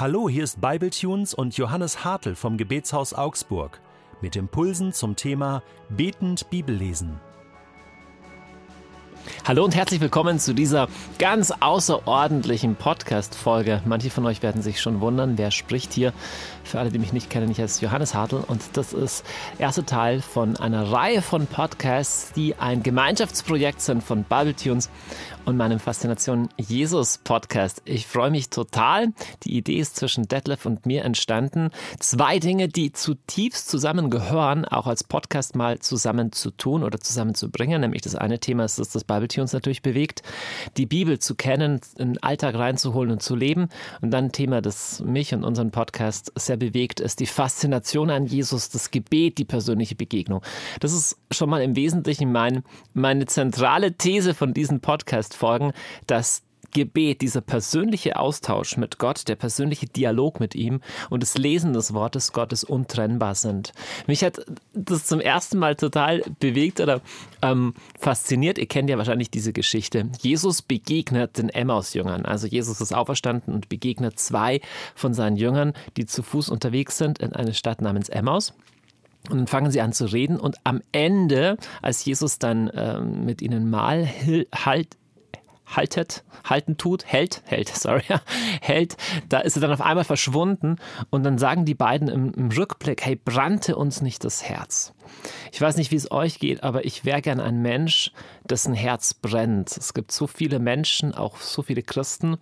Hallo, hier ist Bibletunes und Johannes Hartl vom Gebetshaus Augsburg mit Impulsen zum Thema Betend Bibellesen. Hallo und herzlich willkommen zu dieser ganz außerordentlichen Podcast-Folge. Manche von euch werden sich schon wundern, wer spricht hier. Für alle, die mich nicht kennen, ich heiße Johannes Hartl und das ist der erste Teil von einer Reihe von Podcasts, die ein Gemeinschaftsprojekt sind von Bibletunes und meinem Faszination Jesus Podcast. Ich freue mich total. Die Idee ist zwischen Detlef und mir entstanden. Zwei Dinge, die zutiefst zusammengehören, auch als Podcast mal zusammen zu tun oder zusammenzubringen. Nämlich das eine Thema ist, dass das Bibletunes natürlich bewegt, die Bibel zu kennen, in den Alltag reinzuholen und zu leben. Und dann ein Thema, das mich und unseren Podcast sehr bewegt, ist die Faszination an Jesus, das Gebet, die persönliche Begegnung. Das ist schon mal im Wesentlichen mein, meine zentrale These von diesem Podcast Folgen, dass Gebet, dieser persönliche Austausch mit Gott, der persönliche Dialog mit ihm und das Lesen des Wortes Gottes untrennbar sind. Mich hat das zum ersten Mal total bewegt oder ähm, fasziniert. Ihr kennt ja wahrscheinlich diese Geschichte. Jesus begegnet den Emmaus-Jüngern. Also Jesus ist auferstanden und begegnet zwei von seinen Jüngern, die zu Fuß unterwegs sind in eine Stadt namens Emmaus. Und dann fangen sie an zu reden und am Ende, als Jesus dann ähm, mit ihnen mal halt haltet, halten tut, hält, hält, sorry, hält, da ist er dann auf einmal verschwunden und dann sagen die beiden im, im, Rückblick, hey, brannte uns nicht das Herz. Ich weiß nicht, wie es euch geht, aber ich wäre gern ein Mensch, dessen Herz brennt. Es gibt so viele Menschen, auch so viele Christen,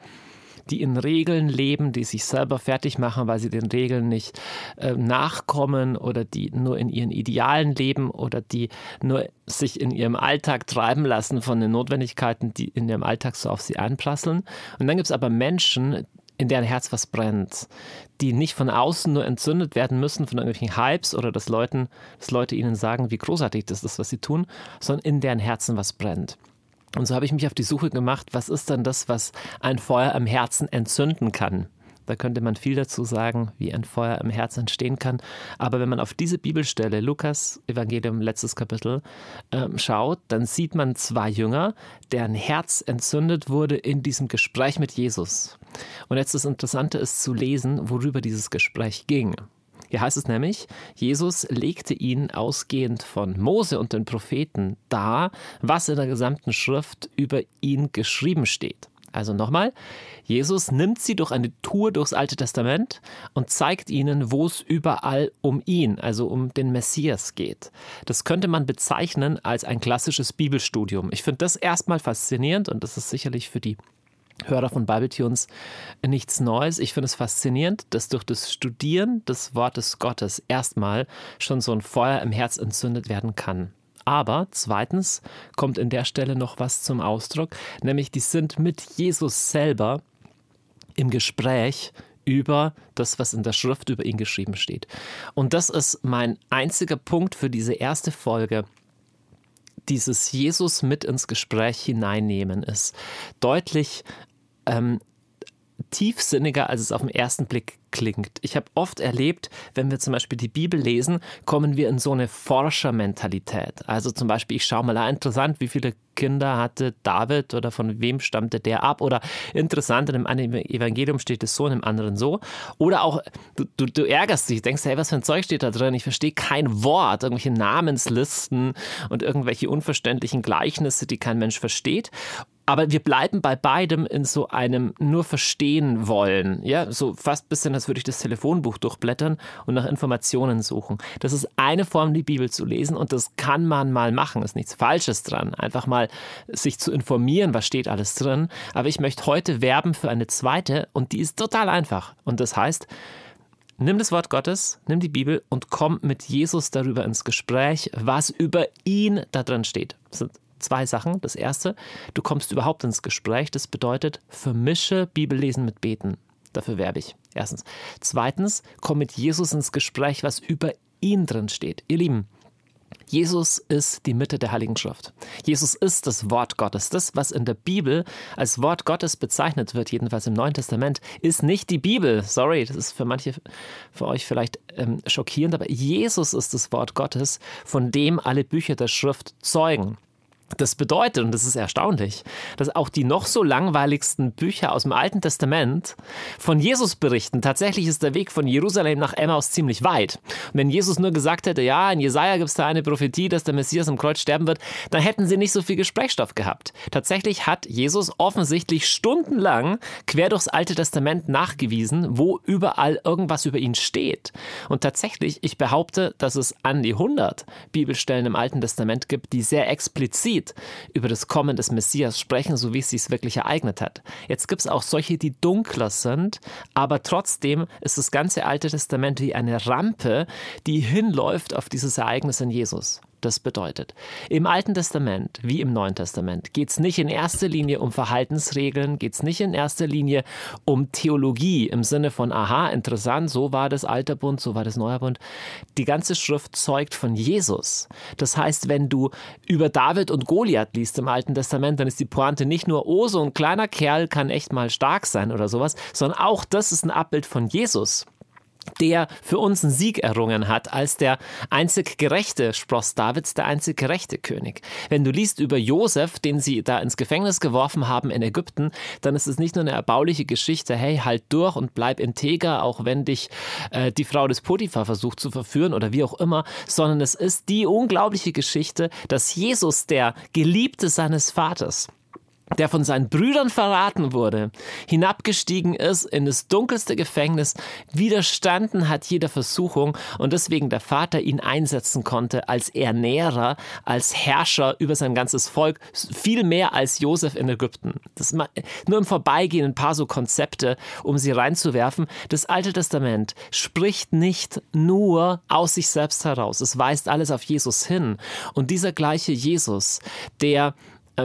die in Regeln leben, die sich selber fertig machen, weil sie den Regeln nicht äh, nachkommen oder die nur in ihren Idealen leben oder die nur sich in ihrem Alltag treiben lassen von den Notwendigkeiten, die in ihrem Alltag so auf sie einprasseln. Und dann gibt es aber Menschen, in deren Herz was brennt, die nicht von außen nur entzündet werden müssen von irgendwelchen Hypes oder dass, Leuten, dass Leute ihnen sagen, wie großartig das ist, was sie tun, sondern in deren Herzen was brennt. Und so habe ich mich auf die Suche gemacht, was ist denn das, was ein Feuer im Herzen entzünden kann. Da könnte man viel dazu sagen, wie ein Feuer im Herzen entstehen kann. Aber wenn man auf diese Bibelstelle, Lukas Evangelium, letztes Kapitel, ähm, schaut, dann sieht man zwei Jünger, deren Herz entzündet wurde in diesem Gespräch mit Jesus. Und jetzt das Interessante ist zu lesen, worüber dieses Gespräch ging. Hier heißt es nämlich, Jesus legte ihnen ausgehend von Mose und den Propheten dar, was in der gesamten Schrift über ihn geschrieben steht. Also nochmal, Jesus nimmt sie durch eine Tour durchs Alte Testament und zeigt ihnen, wo es überall um ihn, also um den Messias geht. Das könnte man bezeichnen als ein klassisches Bibelstudium. Ich finde das erstmal faszinierend und das ist sicherlich für die Hörer von Bibletunes nichts Neues. Ich finde es faszinierend, dass durch das Studieren des Wortes Gottes erstmal schon so ein Feuer im Herz entzündet werden kann. Aber zweitens kommt in der Stelle noch was zum Ausdruck, nämlich die sind mit Jesus selber im Gespräch über das, was in der Schrift über ihn geschrieben steht. Und das ist mein einziger Punkt für diese erste Folge dieses Jesus mit ins Gespräch hineinnehmen ist deutlich ähm, tiefsinniger, als es auf den ersten Blick klingt. Ich habe oft erlebt, wenn wir zum Beispiel die Bibel lesen, kommen wir in so eine Forschermentalität. Also zum Beispiel, ich schaue mal, ah, interessant, wie viele Kinder hatte David oder von wem stammte der ab? Oder interessant, in einem Evangelium steht es so, in einem anderen so. Oder auch, du, du, du ärgerst dich, denkst, hey, was für ein Zeug steht da drin? Ich verstehe kein Wort, irgendwelche Namenslisten und irgendwelche unverständlichen Gleichnisse, die kein Mensch versteht. Aber wir bleiben bei beidem in so einem nur verstehen wollen. Ja, so fast ein bisschen, als würde ich das Telefonbuch durchblättern und nach Informationen suchen. Das ist eine Form, die Bibel zu lesen und das kann man mal machen. Ist nichts Falsches dran. Einfach mal sich zu informieren, was steht alles drin. Aber ich möchte heute werben für eine zweite und die ist total einfach. Und das heißt, Nimm das Wort Gottes, nimm die Bibel und komm mit Jesus darüber ins Gespräch, was über ihn da drin steht. Das sind zwei Sachen. Das erste, du kommst überhaupt ins Gespräch. Das bedeutet, vermische Bibellesen mit Beten. Dafür werbe ich. Erstens. Zweitens, komm mit Jesus ins Gespräch, was über ihn drin steht. Ihr Lieben, Jesus ist die Mitte der Heiligen Schrift. Jesus ist das Wort Gottes. Das, was in der Bibel als Wort Gottes bezeichnet wird, jedenfalls im Neuen Testament, ist nicht die Bibel. Sorry, das ist für manche von euch vielleicht ähm, schockierend, aber Jesus ist das Wort Gottes, von dem alle Bücher der Schrift zeugen. Das bedeutet, und das ist erstaunlich, dass auch die noch so langweiligsten Bücher aus dem Alten Testament von Jesus berichten. Tatsächlich ist der Weg von Jerusalem nach Emmaus ziemlich weit. Und wenn Jesus nur gesagt hätte, ja, in Jesaja gibt es da eine Prophetie, dass der Messias am Kreuz sterben wird, dann hätten sie nicht so viel Gesprächsstoff gehabt. Tatsächlich hat Jesus offensichtlich stundenlang quer durchs Alte Testament nachgewiesen, wo überall irgendwas über ihn steht. Und tatsächlich, ich behaupte, dass es an die 100 Bibelstellen im Alten Testament gibt, die sehr explizit explizit über das Kommen des Messias sprechen, so wie es sich wirklich ereignet hat. Jetzt gibt es auch solche, die dunkler sind, aber trotzdem ist das ganze Alte Testament wie eine Rampe, die hinläuft auf dieses Ereignis in Jesus das bedeutet. Im Alten Testament wie im Neuen Testament geht es nicht in erster Linie um Verhaltensregeln, geht es nicht in erster Linie um Theologie im Sinne von, aha, interessant, so war das Alter Bund, so war das Neuer Bund. Die ganze Schrift zeugt von Jesus. Das heißt, wenn du über David und Goliath liest im Alten Testament, dann ist die Pointe nicht nur, oh, so ein kleiner Kerl kann echt mal stark sein oder sowas, sondern auch das ist ein Abbild von Jesus der für uns einen Sieg errungen hat, als der einzig gerechte Spross Davids, der einzig gerechte König. Wenn du liest über Josef, den sie da ins Gefängnis geworfen haben in Ägypten, dann ist es nicht nur eine erbauliche Geschichte, hey, halt durch und bleib integer, auch wenn dich äh, die Frau des Potiphar versucht zu verführen oder wie auch immer, sondern es ist die unglaubliche Geschichte, dass Jesus, der Geliebte seines Vaters, der von seinen Brüdern verraten wurde, hinabgestiegen ist in das dunkelste Gefängnis, widerstanden hat jeder Versuchung und deswegen der Vater ihn einsetzen konnte als Ernährer, als Herrscher über sein ganzes Volk, viel mehr als Josef in Ägypten. Das nur im Vorbeigehen ein paar so Konzepte, um sie reinzuwerfen. Das Alte Testament spricht nicht nur aus sich selbst heraus, es weist alles auf Jesus hin. Und dieser gleiche Jesus, der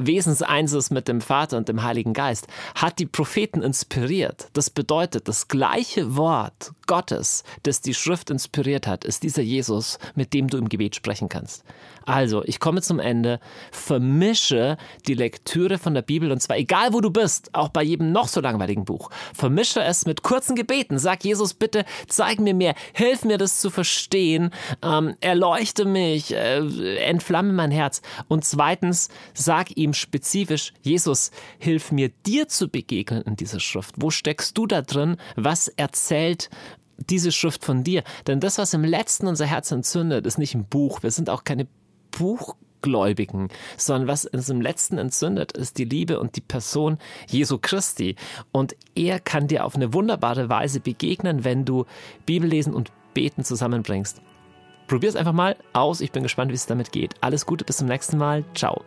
Wesenseins ist mit dem Vater und dem Heiligen Geist, hat die Propheten inspiriert. Das bedeutet, das gleiche Wort Gottes, das die Schrift inspiriert hat, ist dieser Jesus, mit dem du im Gebet sprechen kannst. Also, ich komme zum Ende, vermische die Lektüre von der Bibel und zwar egal wo du bist, auch bei jedem noch so langweiligen Buch. Vermische es mit kurzen Gebeten. Sag Jesus, bitte zeig mir mehr, hilf mir das zu verstehen, ähm, erleuchte mich, äh, entflamme mein Herz. Und zweitens, sag ihm spezifisch, Jesus, hilf mir dir zu begegnen in dieser Schrift. Wo steckst du da drin? Was erzählt diese Schrift von dir. Denn das, was im letzten unser Herz entzündet, ist nicht ein Buch. Wir sind auch keine Buchgläubigen, sondern was uns im letzten entzündet, ist die Liebe und die Person Jesu Christi. Und er kann dir auf eine wunderbare Weise begegnen, wenn du Bibellesen und Beten zusammenbringst. Probier es einfach mal aus. Ich bin gespannt, wie es damit geht. Alles Gute, bis zum nächsten Mal. Ciao.